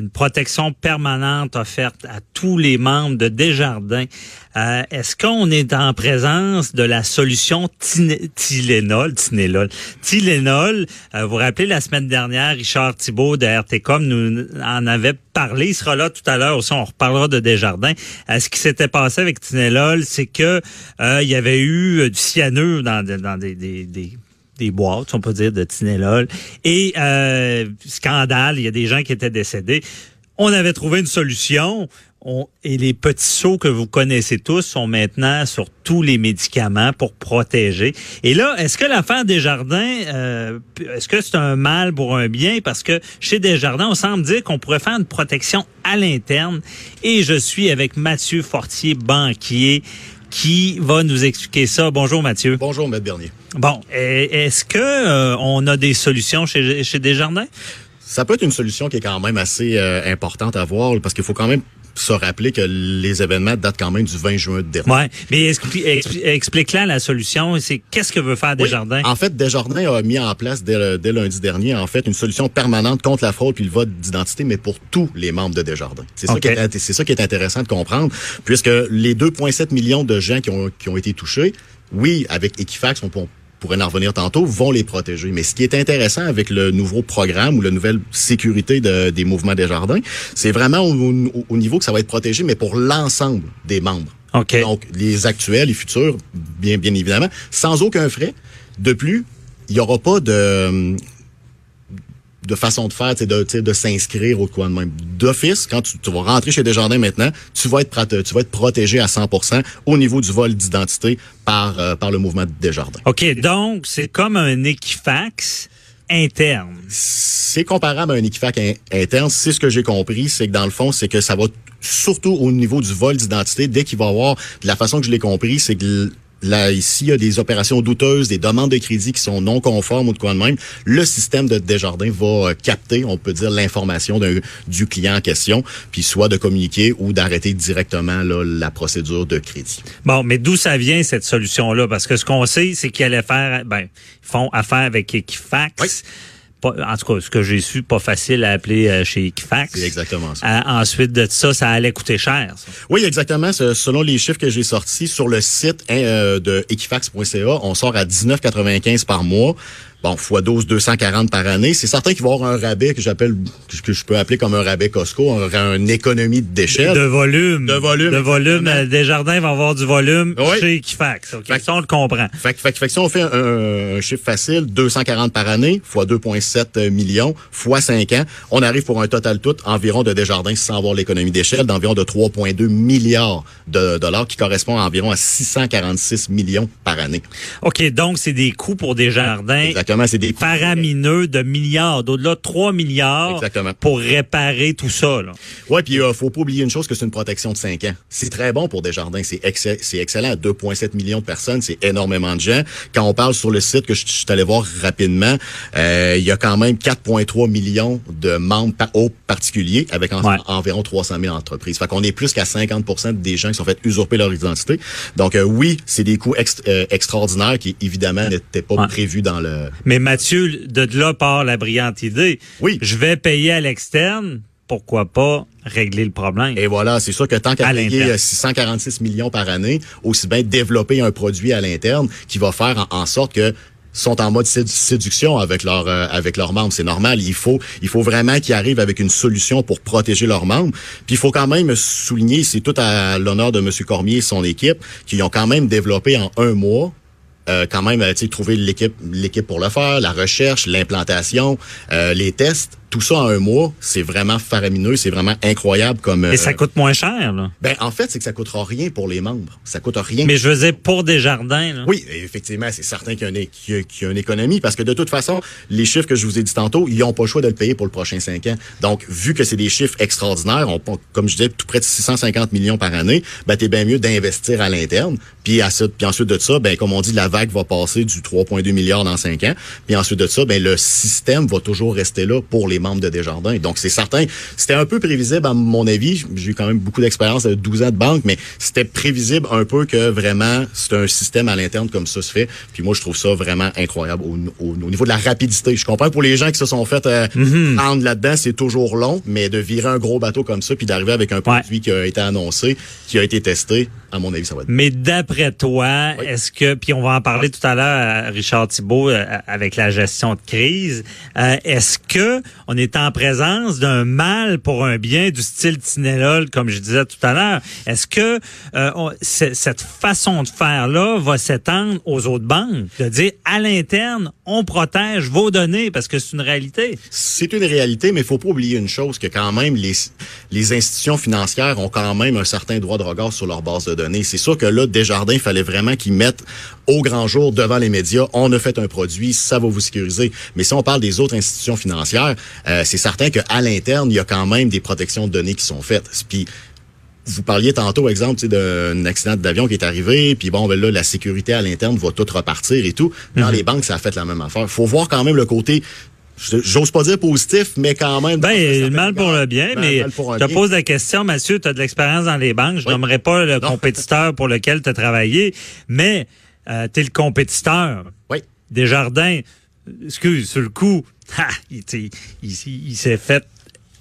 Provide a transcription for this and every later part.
une protection permanente offerte à tous les membres de Desjardins. Euh, Est-ce qu'on est en présence de la solution Tylenol, Tylenol, Tylenol? Euh, vous vous rappelez la semaine dernière, Richard Thibault de RTCOM nous en avait parlé. Il sera là tout à l'heure aussi. On reparlera de Desjardins. Euh, ce qui s'était passé avec Tylenol, c'est que euh, il y avait eu du cyanure dans, des des boîtes, on peut dire, de Tinelol. Et euh, scandale, il y a des gens qui étaient décédés. On avait trouvé une solution. On, et les petits sauts que vous connaissez tous sont maintenant sur tous les médicaments pour protéger. Et là, est-ce que l'affaire Desjardins, euh, est-ce que c'est un mal pour un bien? Parce que chez Desjardins, on semble dire qu'on pourrait faire une protection à l'interne. Et je suis avec Mathieu Fortier, banquier, qui va nous expliquer ça? Bonjour Mathieu. Bonjour Maître Bernier. Bon, est-ce que euh, on a des solutions chez, chez Desjardins? Ça peut être une solution qui est quand même assez euh, importante à voir parce qu'il faut quand même se rappeler que les événements datent quand même du 20 juin dernier. Ouais, mais explique, là la solution. C'est qu'est-ce que veut faire Desjardins? En fait, Desjardins a mis en place dès, dès, lundi dernier en fait une solution permanente contre la fraude puis le vote d'identité, mais pour tous les membres de Desjardins. C'est ça, qui est, c'est ça qui est intéressant de comprendre, puisque les 2,7 millions de gens qui ont, qui ont été touchés, oui, avec Equifax, on peut pourrait en revenir tantôt, vont les protéger. Mais ce qui est intéressant avec le nouveau programme ou la nouvelle sécurité de, des mouvements des jardins, c'est vraiment au, niveau que ça va être protégé, mais pour l'ensemble des membres. Okay. Donc, les actuels, les futurs, bien, bien évidemment, sans aucun frais. De plus, il n'y aura pas de de façon de faire, de, de s'inscrire au quoi de même. D'office, quand tu, vas rentrer chez Desjardins maintenant, tu vas être tu vas être protégé à 100% au niveau du vol d'identité par euh, par le mouvement Desjardins. OK, donc c'est comme un Equifax interne. C'est comparable à un Equifax interne. C'est ce que j'ai compris, c'est que dans le fond, c'est que ça va surtout au niveau du vol d'identité, dès qu'il va avoir, de la façon que je l'ai compris, c'est que là, ici, il y a des opérations douteuses, des demandes de crédit qui sont non conformes ou de quoi de même, le système de Desjardins va euh, capter, on peut dire, l'information du client en question, puis soit de communiquer ou d'arrêter directement là, la procédure de crédit. Bon, mais d'où ça vient cette solution-là? Parce que ce qu'on sait, c'est qu'ils allaient faire, ben, ils font affaire avec Equifax en tout cas, ce que j'ai su, pas facile à appeler euh, chez Equifax. C'est exactement ça. Euh, ensuite de ça, ça allait coûter cher. Oui, exactement. Selon les chiffres que j'ai sortis sur le site hein, euh, de equifax.ca, on sort à 19,95 par mois. Bon, x 12, 240 par année. C'est certain qu'il va y avoir un rabais que j'appelle, que je peux appeler comme un rabais Costco, un, une économie d'échelle. De volume. De volume. De volume. Euh, Desjardins va avoir du volume chez Equifax. Okay. Fait, ça, on le comprend. Fait, fait, fait, si on fait un, chiffre facile, 240 par année, x 2,7 millions, x 5 ans, on arrive pour un total tout environ de Desjardins, sans avoir l'économie d'échelle, d'environ de 3,2 milliards de dollars, qui correspond à environ à 646 millions par année. OK, donc c'est des coûts pour Desjardins. Exactement c'est des faramineux de milliards, d'au-delà de 3 milliards pour réparer tout ça. Là. Ouais, puis euh, faut pas oublier une chose que c'est une protection de 5 ans. C'est très bon pour Desjardins, c'est c'est excellent. 2,7 millions de personnes, c'est énormément de gens. Quand on parle sur le site que je, suis allé voir rapidement, euh, il y a quand même 4,3 millions de membres au particulier avec environ 300 000 entreprises. Fait qu'on est plus qu'à 50% des gens qui sont fait usurper leur identité. Donc euh, oui, c'est des coûts euh, extraordinaires qui évidemment n'étaient pas prévus dans le mais Mathieu, de là part la brillante idée. Oui. Je vais payer à l'externe. Pourquoi pas régler le problème? Et voilà, c'est sûr que tant qu'à payer 646 millions par année, aussi bien développer un produit à l'interne qui va faire en, sorte que sont en mode séduction avec leurs euh, avec leurs membres, c'est normal. Il faut il faut vraiment qu'ils arrivent avec une solution pour protéger leurs membres. Puis il faut quand même souligner, c'est tout à l'honneur de Monsieur Cormier et son équipe, qui ont quand même développé en un mois euh, quand même, tu trouver l'équipe, l'équipe pour le faire, la recherche, l'implantation, euh, les tests tout ça en un mois, c'est vraiment faramineux, c'est vraiment incroyable comme. Et ça coûte moins cher, là. Ben en fait, c'est que ça coûtera rien pour les membres. Ça coûte rien. Mais je veux dire pour des jardins. Là. Oui, effectivement, c'est certain qu'il y, a une, qu'il y a une économie parce que de toute façon, les chiffres que je vous ai dit tantôt, ils n'ont pas le choix de le payer pour le prochain cinq ans. Donc, vu que c'est des chiffres extraordinaires, on, comme je disais, tout près de 650 millions par année, ben t'es bien mieux d'investir à l'interne. Puis, à puis ensuite de ça, ben comme on dit, la vague va passer du 3,2 milliards dans cinq ans. Puis ensuite de ça, ben le système va toujours rester là pour les membres de Desjardins. Donc, c'est certain. C'était un peu prévisible, à mon avis. J'ai eu quand même beaucoup d'expérience de 12 ans de banque, mais c'était prévisible un peu que vraiment, c'est un système à l'interne comme ça se fait. Puis moi, je trouve ça vraiment incroyable au, niveau de la rapidité. Je comprends pour les gens qui se sont fait euh, mhm. prendre là-dedans, c'est toujours long, mais de virer un gros bateau comme ça, puis d'arriver avec un produit qui a été annoncé, qui a été testé, à mon avis, ça va être. Mais d'après toi, est-ce que, puis on va en parler tout à l'heure, Richard Thibault, euh, avec la gestion de crise, euh, est-ce que on est en présence d'un mal pour un bien du style Tinelol, comme je disais tout à l'heure? Est-ce que euh, cette façon de faire-là va s'étendre aux autres banques? De dire, à l'interne, on protège vos données, parce que c'est une réalité. C'est une réalité, mais il faut pas oublier une chose, que quand même, les, les institutions financières ont quand même un certain droit de regard sur leur base de données. C'est sûr que là, Desjardins, il fallait vraiment qu'ils mettent au grand jour devant les médias, on a fait un produit, ça va vous sécuriser. Mais si on parle des autres institutions financières, euh, c'est certain qu'à l'interne, il y a quand même des protections de données qui sont faites. Puis vous parliez tantôt, exemple, d'un accident d'avion qui est arrivé, puis bon, ben là, la sécurité à l'interne va tout repartir et tout. Dans mhm. les banques, ça a fait la même affaire. faut voir quand même le côté J'ose pas dire positif, mais quand même. Ben, mal pour le bien, mais je te pose la question, Mathieu, tu as de l'expérience dans les banques. Je n'aimerais pas le compétiteur pour lequel tu as travaillé, mais euh, tu es le compétiteur. Oui. Desjardins, excuse, sur le coup, il, il s'est fait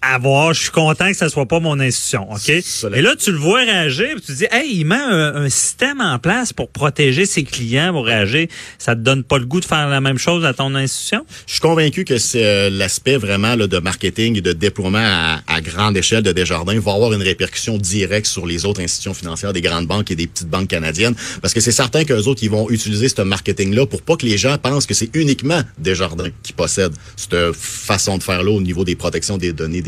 avoir. Je suis content que ça soit pas mon institution, OK? Et là, tu le vois réagir, tu te dis, hey, il met un, système en place pour protéger ses clients, pour réagir. Ça te donne pas le goût de faire la même chose à ton institution? Je suis convaincu que c'est euh, l'aspect vraiment là, de marketing et de déploiement à, grande échelle de Desjardins va avoir une répercussion directe sur les autres institutions financières des grandes banques et des petites banques canadiennes. Parce que c'est certain qu'eux autres, ils vont utiliser ce marketing-là pour pas que les gens pensent que c'est uniquement Desjardins qui possède cette façon de faire-là au niveau des protections des données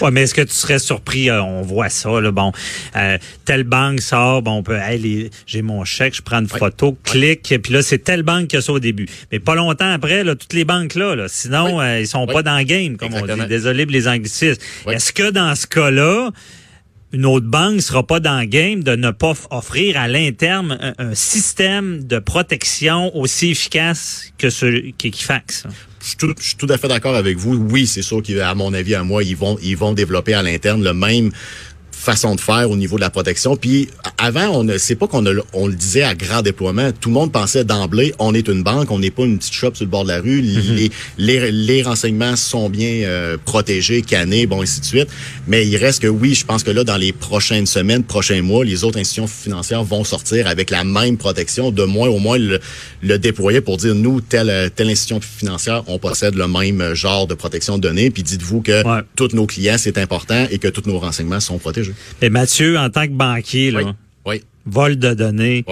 Ouais, mais est-ce que tu serais surpris, euh, on voit ça, là, bon, euh, telle banque sort, bon, on peut, hey, j'ai mon chèque, je prends une photo, clique, puis là, c'est telle banque qui a ça au début. Mais pas longtemps après, là, toutes les banques là, là sinon, euh, ils sont pas dans le game, comme on dit. Désolé pour les anglicismes. Est-ce que dans ce cas-là, une autre banque sera pas dans le game de ne pas offrir à l'interne un, système de protection aussi efficace que ce qu'Equifax je suis tout, à fait d'accord avec vous. Oui, c'est sûr qu'à mon avis, à moi, ils vont, ils vont développer à l'interne le même façon de faire au niveau de la protection. Puis avant, on ne c'est pas qu'on on le disait à grand déploiement. Tout le monde pensait d'emblée, on est une banque, on n'est pas une petite shop sur le bord de la rue. Mhm. les, les, renseignements sont bien euh, protégés, cannés, bon, ainsi de suite. Mais il reste que oui, je pense que là, dans les prochaines semaines, prochains mois, les autres institutions financières vont sortir avec la même protection, de moins au moins le, le déployer pour dire, nous, telle, telle institution financière, on possède le même genre de protection de données. Puis dites-vous que tous nos clients, c'est important et que tous nos renseignements sont protégés. Et Mathieu, en tant que banquier, là, vol de données,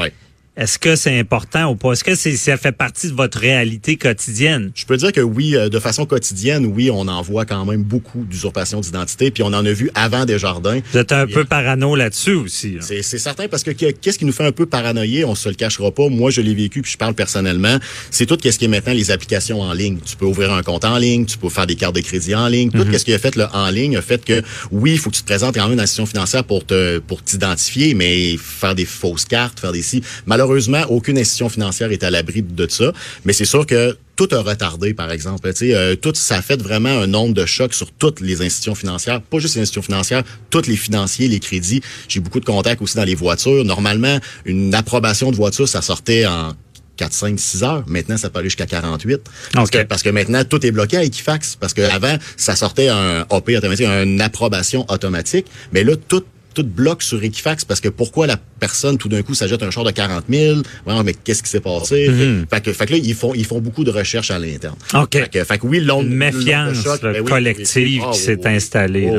est-ce que c'est important ou pas? Est-ce que ça fait partie de votre réalité quotidienne? Je peux dire que oui, euh, de façon quotidienne, oui, on en voit quand même beaucoup d'usurpation d'identité, puis on en a vu avant Desjardins. Vous êtes un peu parano là-dessus aussi. C'est certain, parce que qu'est-ce qui nous fait un peu paranoïer? On se le cachera pas. Moi, je l'ai vécu, puis je parle personnellement. C'est tout ce qui est maintenant les applications en ligne. Tu peux ouvrir un compte en ligne, tu peux faire des cartes de crédit en ligne. Tout mhm. ce qui a fait le en ligne a fait que, oui, il faut que tu te présentes quand même dans l'institution financière pour te pour t'identifier, mais faire des fausses cartes, faire des si. Malheureusement, aucune institution financière est à l'abri de ça. Mais c'est sûr que tout a retardé, par exemple. Tu euh, tout ça a fait vraiment un nombre de chocs sur toutes les institutions financières, pas juste les institutions financières, tous les financiers, les crédits. J'ai beaucoup de contacts aussi dans les voitures. Normalement, une approbation de voiture, ça sortait en 4, 5, 6 heures. Maintenant, ça peut aller jusqu'à 48. Parce, que, parce que maintenant, tout est bloqué à Equifax. Parce que avant, ça sortait un OP automatique, une approbation automatique. Mais là, tout tout bloque sur Equifax parce que pourquoi la personne tout d'un coup s'ajoute un char de 40 000 mais qu'est-ce qui s'est passé? Mm-hmm. fait, que, fait que là ils font ils font beaucoup de recherches à l'interne. Ok. Fait que, fait que oui l'onde méfiance ben collective qui s'est installée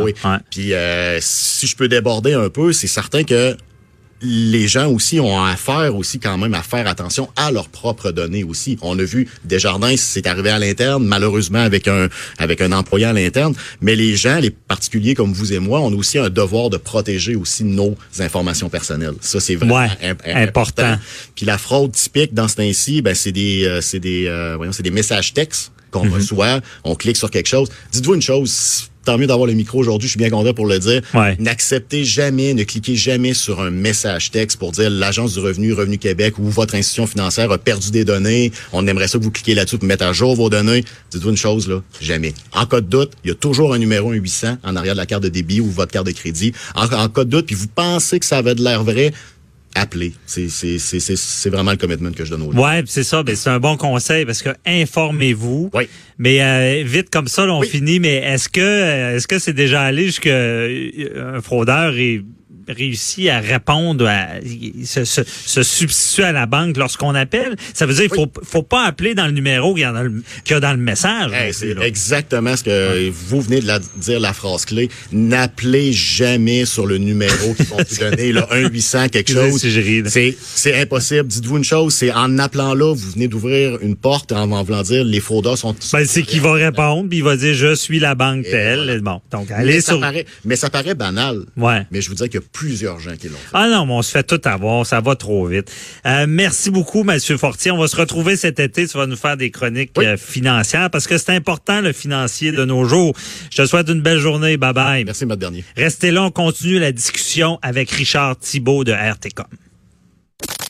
puis euh, si je peux déborder un peu c'est certain que les gens aussi ont affaire aussi quand même à faire attention à leurs propres données aussi. On a vu Desjardins, c'est arrivé à l'interne, malheureusement avec un avec un employé à l'interne, mais les gens, les particuliers comme vous et moi, on a aussi un devoir de protéger aussi nos informations personnelles. Ça c'est vraiment Ouais, imp- important. Puis la fraude typique dans ce temps-ci, ben c'est des euh, c'est des euh, voyons, c'est des messages textes qu'on Mhm. reçoit, on clique sur quelque chose. Dites-vous une chose, tant mieux d'avoir le micro aujourd'hui, je suis bien content pour le dire. Ouais. N'acceptez jamais, ne cliquez jamais sur un message texte pour dire l'Agence du revenu, Revenu Québec ou votre institution financière a perdu des données. On aimerait ça que vous cliquez là-dessus pour mettre à jour vos données. Dites-vous une chose, là, jamais. En cas de doute, il y a toujours un numéro, un 800 en arrière de la carte de débit ou votre carte de crédit. En, en cas de doute, puis vous pensez que ça avait de l'air vrai, appelez. C'est, c'est, c'est, c'est, c'est vraiment le commitment que je donne aux gens. Ouais, c'est ça, ben c'est un bon conseil parce que informez-vous. Oui. Mais euh, vite comme ça, là, on Oui. finit. Mais est-ce que euh, est-ce que c'est déjà allé jusqu'à euh, un fraudeur ait réussi à répondre, à se, se, se substituer à la banque lorsqu'on appelle Ça veut dire qu'il faut faut pas appeler dans le numéro qu'il y, a le- qu'il y a dans le message. Hey, c'est exactement ce que vous venez de la, dire la phrase clé. N'appelez jamais sur le numéro qu'ils vont vous donner, là, 1 800 quelque chose. C'est, c'est impossible. Dites-vous une chose, c'est en appelant là, vous venez d'ouvrir une porte en, en voulant dire les fraudeurs sont. Ben, c'est qu'il va répondre, puis il va dire je suis la banque telle. voilà. Bon, donc mais allez ça sur. paraît, mais ça paraît banal. Ouais. Mais je vous dis a plusieurs gens qui l'ont fait. Ah non, mais on se fait tout avoir, ça va trop vite. Euh, merci beaucoup, Mathieu Fortier. On va se retrouver cet été. Tu vas nous faire des chroniques Oui. euh, financières parce que c'est important le financier de nos jours. Je te souhaite une belle journée. Bye bye. Merci, Matt Dernier. Restez là, on continue la discussion avec Richard Thibault de RTCOM.